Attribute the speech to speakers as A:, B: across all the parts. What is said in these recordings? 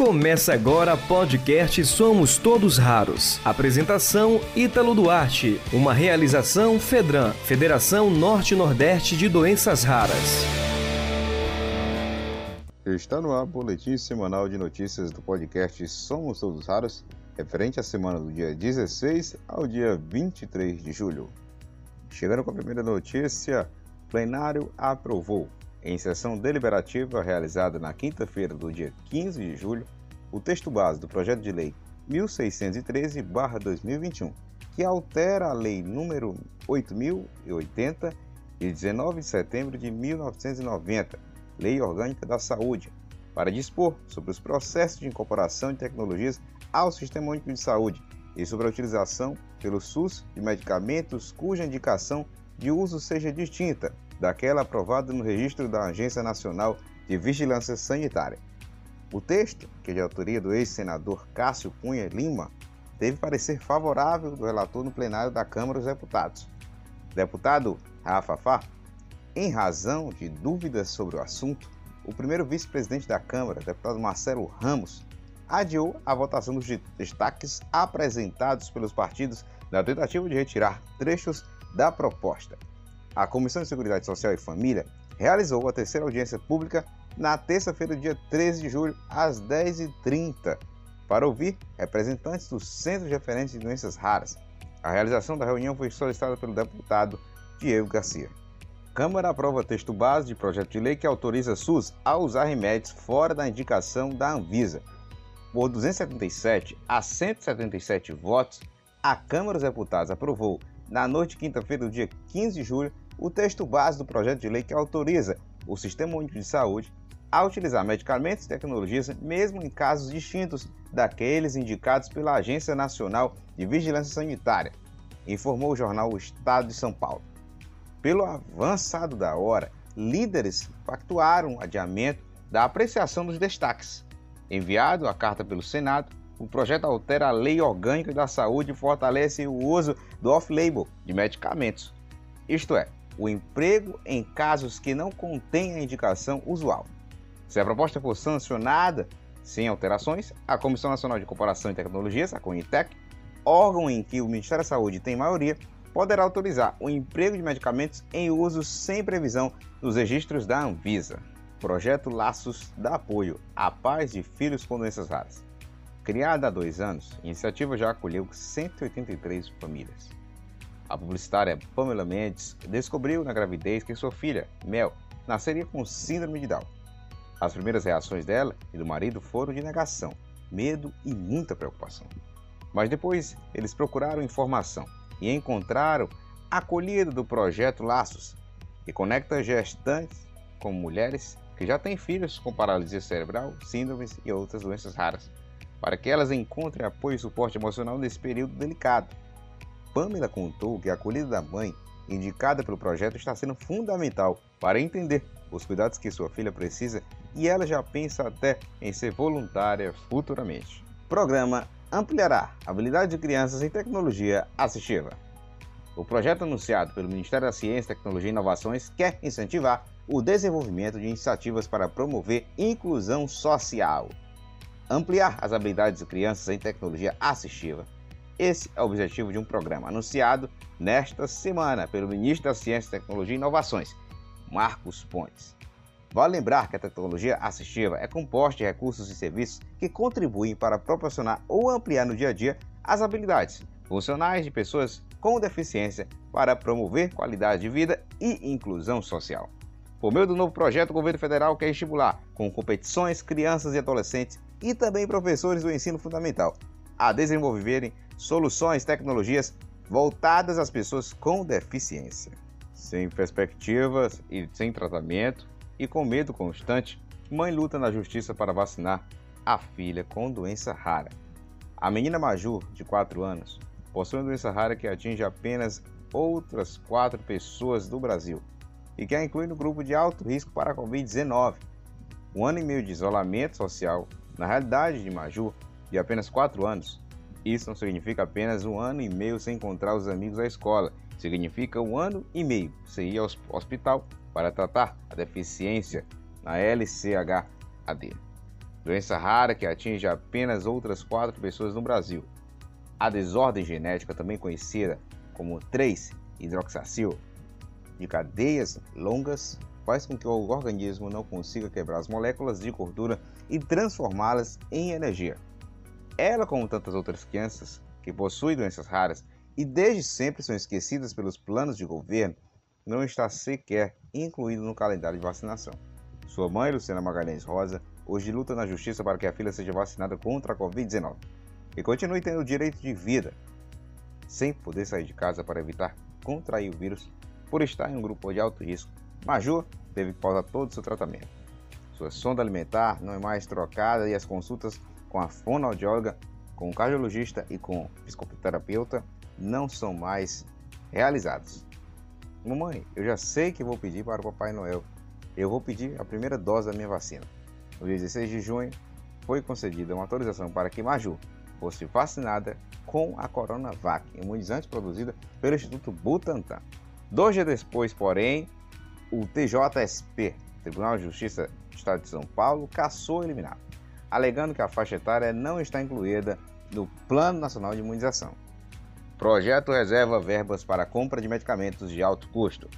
A: Começa agora podcast Somos Todos Raros. Apresentação Ítalo Duarte. Uma realização Fedran, Federação Norte-Nordeste de Doenças Raras.
B: Está no ar o boletim semanal de notícias do podcast Somos Todos Raros, referente à semana do dia 16 ao dia 23 de julho. Chegando com a primeira notícia, plenário aprovou em sessão deliberativa realizada na quinta-feira do dia 15 de julho, o texto base do projeto de lei 1613/2021, que altera a lei número 8080 de 19 de setembro de 1990, Lei Orgânica da Saúde, para dispor sobre os processos de incorporação de tecnologias ao Sistema Único de Saúde e sobre a utilização pelo SUS de medicamentos cuja indicação de uso seja distinta daquela aprovada no registro da Agência Nacional de Vigilância Sanitária. O texto, que é de autoria do ex-senador Cássio Cunha Lima, teve parecer favorável do relator no plenário da Câmara dos Deputados. Deputado Rafa Fá, em razão de dúvidas sobre o assunto, o primeiro vice-presidente da Câmara, deputado Marcelo Ramos, adiou a votação dos destaques apresentados pelos partidos na tentativa de retirar trechos da proposta a Comissão de Seguridade Social e Família realizou a terceira audiência pública na terça-feira, dia 13 de julho, às 10h30, para ouvir representantes do Centro de Referência de Doenças Raras. A realização da reunião foi solicitada pelo deputado Diego Garcia. Câmara aprova texto base de projeto de lei que autoriza a SUS a usar remédios fora da indicação da Anvisa. Por 277 a 177 votos, a Câmara dos Deputados aprovou, na noite de quinta-feira do dia 15 de julho, o texto base do projeto de lei que autoriza o Sistema Único de Saúde a utilizar medicamentos e tecnologias, mesmo em casos distintos daqueles indicados pela Agência Nacional de Vigilância Sanitária, informou o jornal O Estado de São Paulo. Pelo avançado da hora, líderes pactuaram o adiamento da apreciação dos destaques. Enviado a carta pelo Senado, o projeto altera a Lei Orgânica da Saúde e fortalece o uso do off-label de medicamentos. Isto é, o emprego em casos que não contêm a indicação usual. Se a proposta for sancionada sem alterações, a Comissão Nacional de Corporação e Tecnologias, a CONITEC, órgão em que o Ministério da Saúde tem maioria, poderá autorizar o emprego de medicamentos em uso sem previsão nos registros da Anvisa. Projeto Laços dá apoio à paz de filhos com doenças raras. Criada há dois anos, a iniciativa já acolheu 183 famílias. A publicitária Pamela Mendes descobriu na gravidez que sua filha, Mel, nasceria com síndrome de Down. As primeiras reações dela e do marido foram de negação, medo e muita preocupação. Mas depois eles procuraram informação e encontraram a acolhida do projeto Laços, que conecta gestantes com mulheres que já têm filhos com paralisia cerebral, síndromes e outras doenças raras, para que elas encontrem apoio e suporte emocional nesse período delicado Pamela contou que a acolhida da mãe, indicada pelo projeto, está sendo fundamental para entender os cuidados que sua filha precisa e ela já pensa até em ser voluntária futuramente. Programa ampliará a habilidade de crianças em tecnologia assistiva. O projeto anunciado pelo Ministério da Ciência, Tecnologia e Inovações quer incentivar o desenvolvimento de iniciativas para promover inclusão social, ampliar as habilidades de crianças em tecnologia assistiva esse é o objetivo de um programa anunciado nesta semana pelo ministro da Ciência, Tecnologia e Inovações, Marcos Pontes. Vale lembrar que a tecnologia assistiva é composta de recursos e serviços que contribuem para proporcionar ou ampliar no dia a dia as habilidades funcionais de pessoas com deficiência para promover qualidade de vida e inclusão social. Por meio do novo projeto, o governo federal quer estimular, com competições, crianças e adolescentes e também professores do ensino fundamental a desenvolverem soluções, tecnologias voltadas às pessoas com deficiência. Sem perspectivas e sem tratamento e com medo constante, mãe luta na justiça para vacinar a filha com doença rara. A menina Maju, de 4 anos, possui uma doença rara que atinge apenas outras 4 pessoas do Brasil e que a inclui no grupo de alto risco para a Covid-19. Um ano e meio de isolamento social, na realidade de Maju, de apenas 4 anos, isso não significa apenas um ano e meio sem encontrar os amigos à escola. Significa um ano e meio sem ir ao hospital para tratar a deficiência na LCHAD. doença rara que atinge apenas outras quatro pessoas no Brasil. A desordem genética, também conhecida como 3-hidroxacil, de cadeias longas, faz com que o organismo não consiga quebrar as moléculas de gordura e transformá-las em energia. Ela, como tantas outras crianças que possuem doenças raras e desde sempre são esquecidas pelos planos de governo, não está sequer incluído no calendário de vacinação. Sua mãe, Luciana Magalhães Rosa, hoje luta na justiça para que a filha seja vacinada contra a Covid-19 e continue tendo o direito de vida, sem poder sair de casa para evitar contrair o vírus por estar em um grupo de alto risco. Maju teve que pausar todo o seu tratamento. Sua sonda alimentar não é mais trocada e as consultas com a fonoaudióloga, com o cardiologista e com o psicoterapeuta não são mais realizadas. Mamãe, eu já sei que vou pedir para o Papai Noel. Eu vou pedir a primeira dose da minha vacina. No dia 16 de junho, foi concedida uma autorização para que Maju fosse vacinada com a Coronavac, imunizante produzida pelo Instituto Butantan. Dois dias depois, porém, o TJSP, Tribunal de Justiça do Estado de São Paulo, cassou eliminado, alegando que a faixa etária não está incluída no Plano Nacional de Imunização. Projeto reserva verbas para compra de medicamentos de alto custo.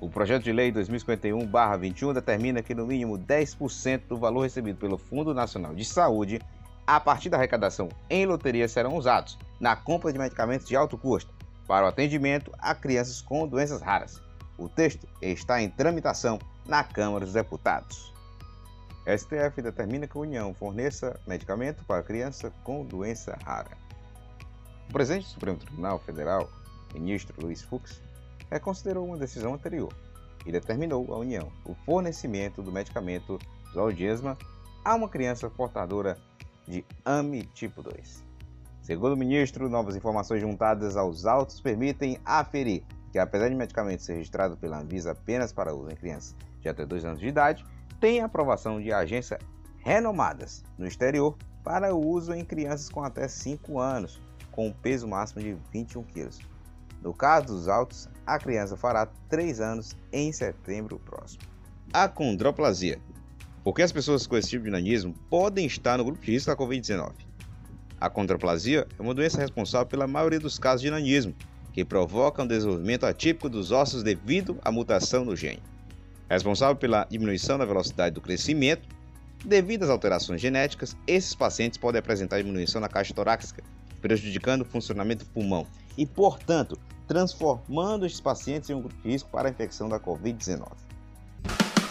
B: O projeto de lei 2051-21 determina que no mínimo 10% do valor recebido pelo Fundo Nacional de Saúde, a partir da arrecadação em loteria, serão usados na compra de medicamentos de alto custo para o atendimento a crianças com doenças raras. O texto está em tramitação na Câmara dos Deputados. STF determina que a União forneça medicamento para criança com doença rara. O presidente do Supremo Tribunal Federal, ministro Luiz Fux, reconsiderou uma decisão anterior e determinou à União o fornecimento do medicamento Zolgensma a uma criança portadora de AMI tipo 2. Segundo o ministro, novas informações juntadas aos autos permitem aferir que, apesar de medicamento ser registrado pela Anvisa apenas para uso em crianças de até 2 anos de idade, tem aprovação de agências renomadas no exterior para uso em crianças com até 5 anos, com um peso máximo de 21 kg. No caso dos autos, a criança fará 3 anos em setembro próximo. A condroplasia. Por que as pessoas com esse tipo de nanismo podem estar no grupo de risco da Covid-19? A condroplasia é uma doença responsável pela maioria dos casos de nanismo, que provoca um desenvolvimento atípico dos ossos devido à mutação no gene. Responsável pela diminuição da velocidade do crescimento. Devido às alterações genéticas, esses pacientes podem apresentar diminuição na caixa torácica, prejudicando o funcionamento do pulmão e, portanto, transformando esses pacientes em um grupo de risco para a infecção da Covid-19.